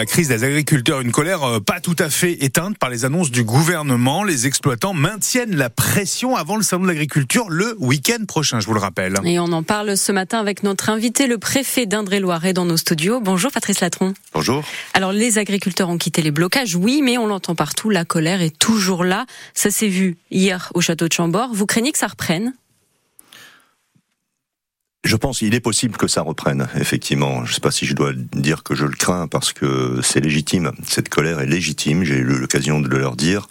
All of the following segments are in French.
La crise des agriculteurs, une colère euh, pas tout à fait éteinte par les annonces du gouvernement. Les exploitants maintiennent la pression avant le salon de l'agriculture le week-end prochain, je vous le rappelle. Et on en parle ce matin avec notre invité, le préfet d'Indre-et-Loire, dans nos studios. Bonjour Patrice Latron. Bonjour. Alors les agriculteurs ont quitté les blocages, oui, mais on l'entend partout, la colère est toujours là. Ça s'est vu hier au château de Chambord. Vous craignez que ça reprenne? Je pense qu'il est possible que ça reprenne, effectivement. Je ne sais pas si je dois dire que je le crains parce que c'est légitime. Cette colère est légitime, j'ai eu l'occasion de le leur dire.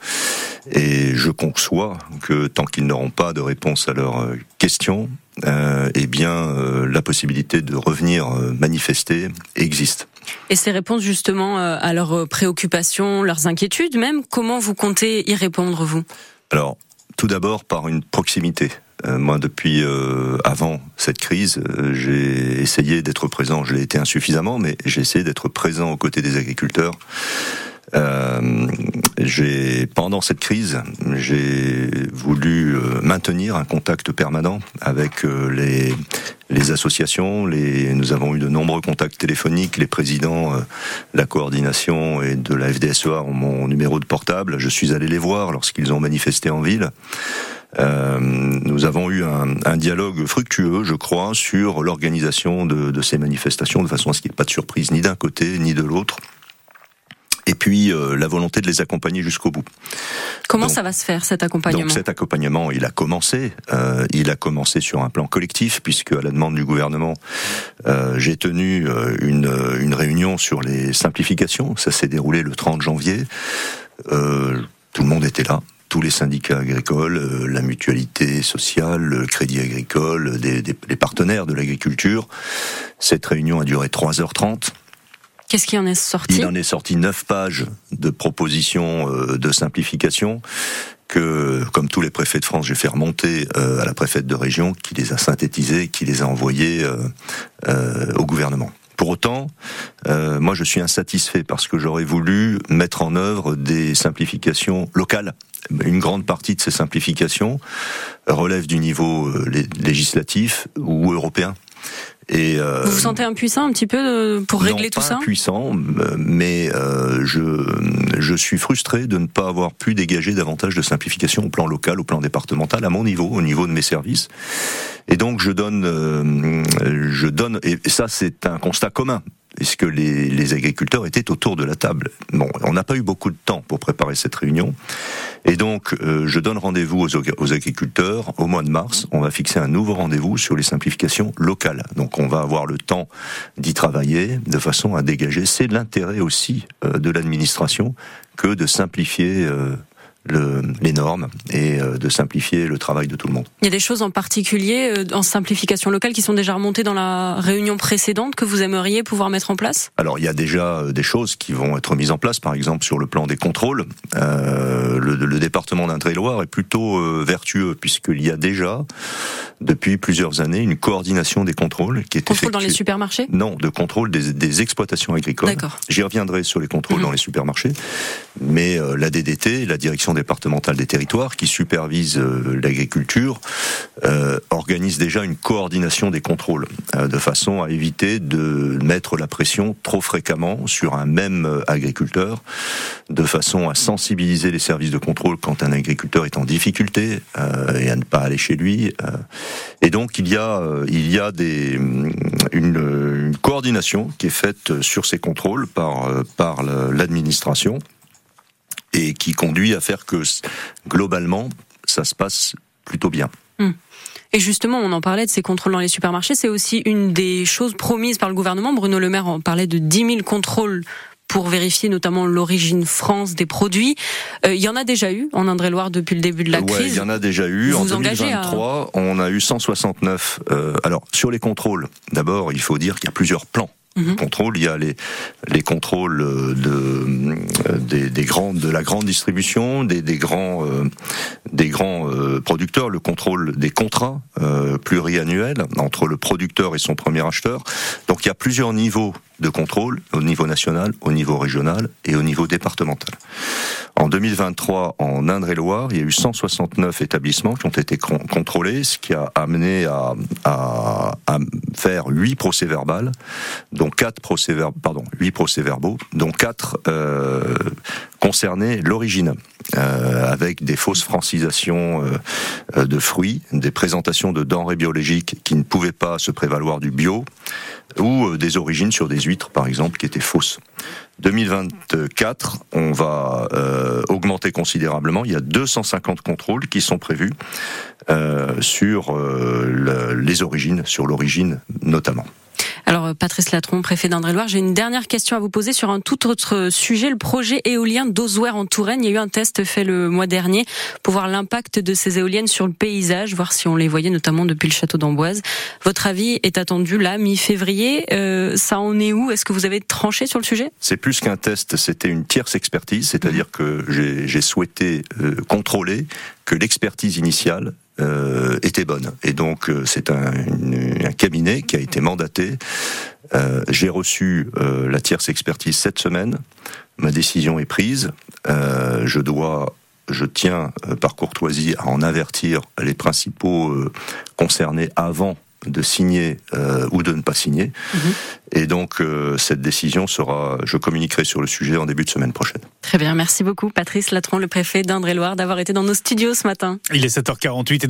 Et je conçois que tant qu'ils n'auront pas de réponse à leurs questions, euh, eh bien, euh, la possibilité de revenir euh, manifester existe. Et ces réponses justement à leurs préoccupations, leurs inquiétudes même, comment vous comptez y répondre, vous? Alors, tout d'abord par une proximité. Euh, moi, depuis euh, avant cette crise, euh, j'ai essayé d'être présent. Je l'ai été insuffisamment, mais j'ai essayé d'être présent aux côtés des agriculteurs. j'ai pendant cette crise, j'ai voulu maintenir un contact permanent avec les les associations. Les, nous avons eu de nombreux contacts téléphoniques. Les présidents de la coordination et de la FDSEA ont mon numéro de portable. Je suis allé les voir lorsqu'ils ont manifesté en ville. Euh, nous avons eu un, un, dialogue fructueux, je crois, sur l'organisation de, de, ces manifestations, de façon à ce qu'il n'y ait pas de surprise ni d'un côté ni de l'autre. Et puis euh, la volonté de les accompagner jusqu'au bout. Comment ça va se faire cet accompagnement Donc cet accompagnement, il a commencé. Euh, il a commencé sur un plan collectif, puisque à la demande du gouvernement, euh, j'ai tenu euh, une, une réunion sur les simplifications. Ça s'est déroulé le 30 janvier. Euh, tout le monde était là tous les syndicats agricoles, euh, la mutualité sociale, le crédit agricole, des, des, les partenaires de l'agriculture. Cette réunion a duré 3h30. Qu'est-ce qui en est sorti? Il en est sorti neuf pages de propositions euh, de simplification que, comme tous les préfets de France, j'ai fait remonter euh, à la préfète de région, qui les a synthétisées, qui les a envoyées au gouvernement. Pour autant, euh, moi je suis insatisfait parce que j'aurais voulu mettre en œuvre des simplifications locales. Une grande partie de ces simplifications relève du niveau euh, législatif ou européen. Et euh, vous vous sentez impuissant un petit peu euh, pour régler tout pas ça Impuissant, mais euh, je je suis frustré de ne pas avoir pu dégager davantage de simplification au plan local, au plan départemental, à mon niveau, au niveau de mes services. Et donc je donne, euh, je donne, et ça c'est un constat commun puisque les, les, agriculteurs étaient autour de la table. Bon, on n'a pas eu beaucoup de temps pour préparer cette réunion, et donc euh, je donne rendez-vous aux, agriculteurs au mois de mars. On va fixer un nouveau rendez-vous sur les simplifications locales. Donc on va avoir le temps d'y travailler de façon à dégager. C'est l'intérêt aussi euh, de l'administration que de simplifier. Euh, le, les normes et euh, de simplifier le travail de tout le monde. Il y a des choses en particulier euh, en simplification locale qui sont déjà remontées dans la réunion précédente que vous aimeriez pouvoir mettre en place? Alors il y a déjà euh, des choses qui vont être mises en place, par exemple sur le plan des contrôles. Euh, le, le, département d'Indre-et-Loire est plutôt vertueux puisqu'il y a déjà depuis plusieurs années une coordination des contrôles qui est Contrôle dans les supermarchés? Non, de contrôle des, des exploitations agricoles. J'y reviendrai sur les contrôles mmh. dans les supermarchés, mais euh, la DDT, la direction départementale des territoires, qui supervise euh, l'agriculture, euh, organise déjà une coordination des contrôles, euh, de façon à éviter de mettre la pression trop fréquemment sur un même euh, agriculteur, de façon à sensibiliser les services de contrôle quand un agriculteur est en difficulté et à ne pas aller chez lui. Et donc il y a, il y a des, une, une coordination qui est faite sur ces contrôles par, par l'administration et qui conduit à faire que globalement, ça se passe plutôt bien. Hum. Et justement, on en parlait de ces contrôles dans les supermarchés. C'est aussi une des choses promises par le gouvernement. Bruno Le Maire en parlait de 10 000 contrôles pour vérifier notamment l'origine France des produits. Euh, il y en a déjà eu en Indre-et-Loire depuis le début de la ouais, crise. Il y en a déjà eu. Vous en 2023, à... on a eu 169. Euh, alors sur les contrôles, d'abord, il faut dire qu'il y a plusieurs plans Mmh. Contrôle, il y a les, les contrôles de, euh, des, des grandes, de la grande distribution, des, des grands, euh, des grands euh, producteurs, le contrôle des contrats euh, pluriannuels entre le producteur et son premier acheteur. Donc il y a plusieurs niveaux de contrôle au niveau national, au niveau régional et au niveau départemental. En 2023, en Indre-et-Loire, il y a eu 169 établissements qui ont été contrôlés, ce qui a amené à, à, à faire 8 procès-verbaux, dont 4 procès-verbaux, pardon, 8 procès-verbaux, dont 4 euh, concernaient l'origine, euh, avec des fausses francisations euh, de fruits, des présentations de denrées biologiques qui ne pouvaient pas se prévaloir du bio, ou euh, des origines sur des huîtres, par exemple, qui étaient fausses. 2024, on va euh, augmenter considérablement. Il y a 250 contrôles qui sont prévus euh, sur euh, les origines, sur l'origine notamment. Alors, Patrice Latron, préfet d'Indre-et-Loire, j'ai une dernière question à vous poser sur un tout autre sujet, le projet éolien d'Ozouer en Touraine. Il y a eu un test fait le mois dernier pour voir l'impact de ces éoliennes sur le paysage, voir si on les voyait notamment depuis le château d'Amboise. Votre avis est attendu là, mi-février. Euh, ça en est où? Est-ce que vous avez tranché sur le sujet? C'est plus qu'un test, c'était une tierce expertise, c'est-à-dire que j'ai souhaité euh, contrôler que l'expertise initiale euh, était bonne. Et donc euh, c'est un, un, cabinet qui a été mandaté. Euh, J'ai reçu euh, la tierce expertise cette semaine. Ma décision est prise. Euh, je dois, je tiens par courtoisie à en avertir les principaux concernés avant de signer euh, ou de ne pas signer. Mhm. Et donc euh, cette décision sera, je communiquerai sur le sujet en début de semaine prochaine. Très bien, merci beaucoup Patrice Latron, le préfet d'Indre-et-Loire, d'avoir été dans nos studios ce matin. Il est 7h48 et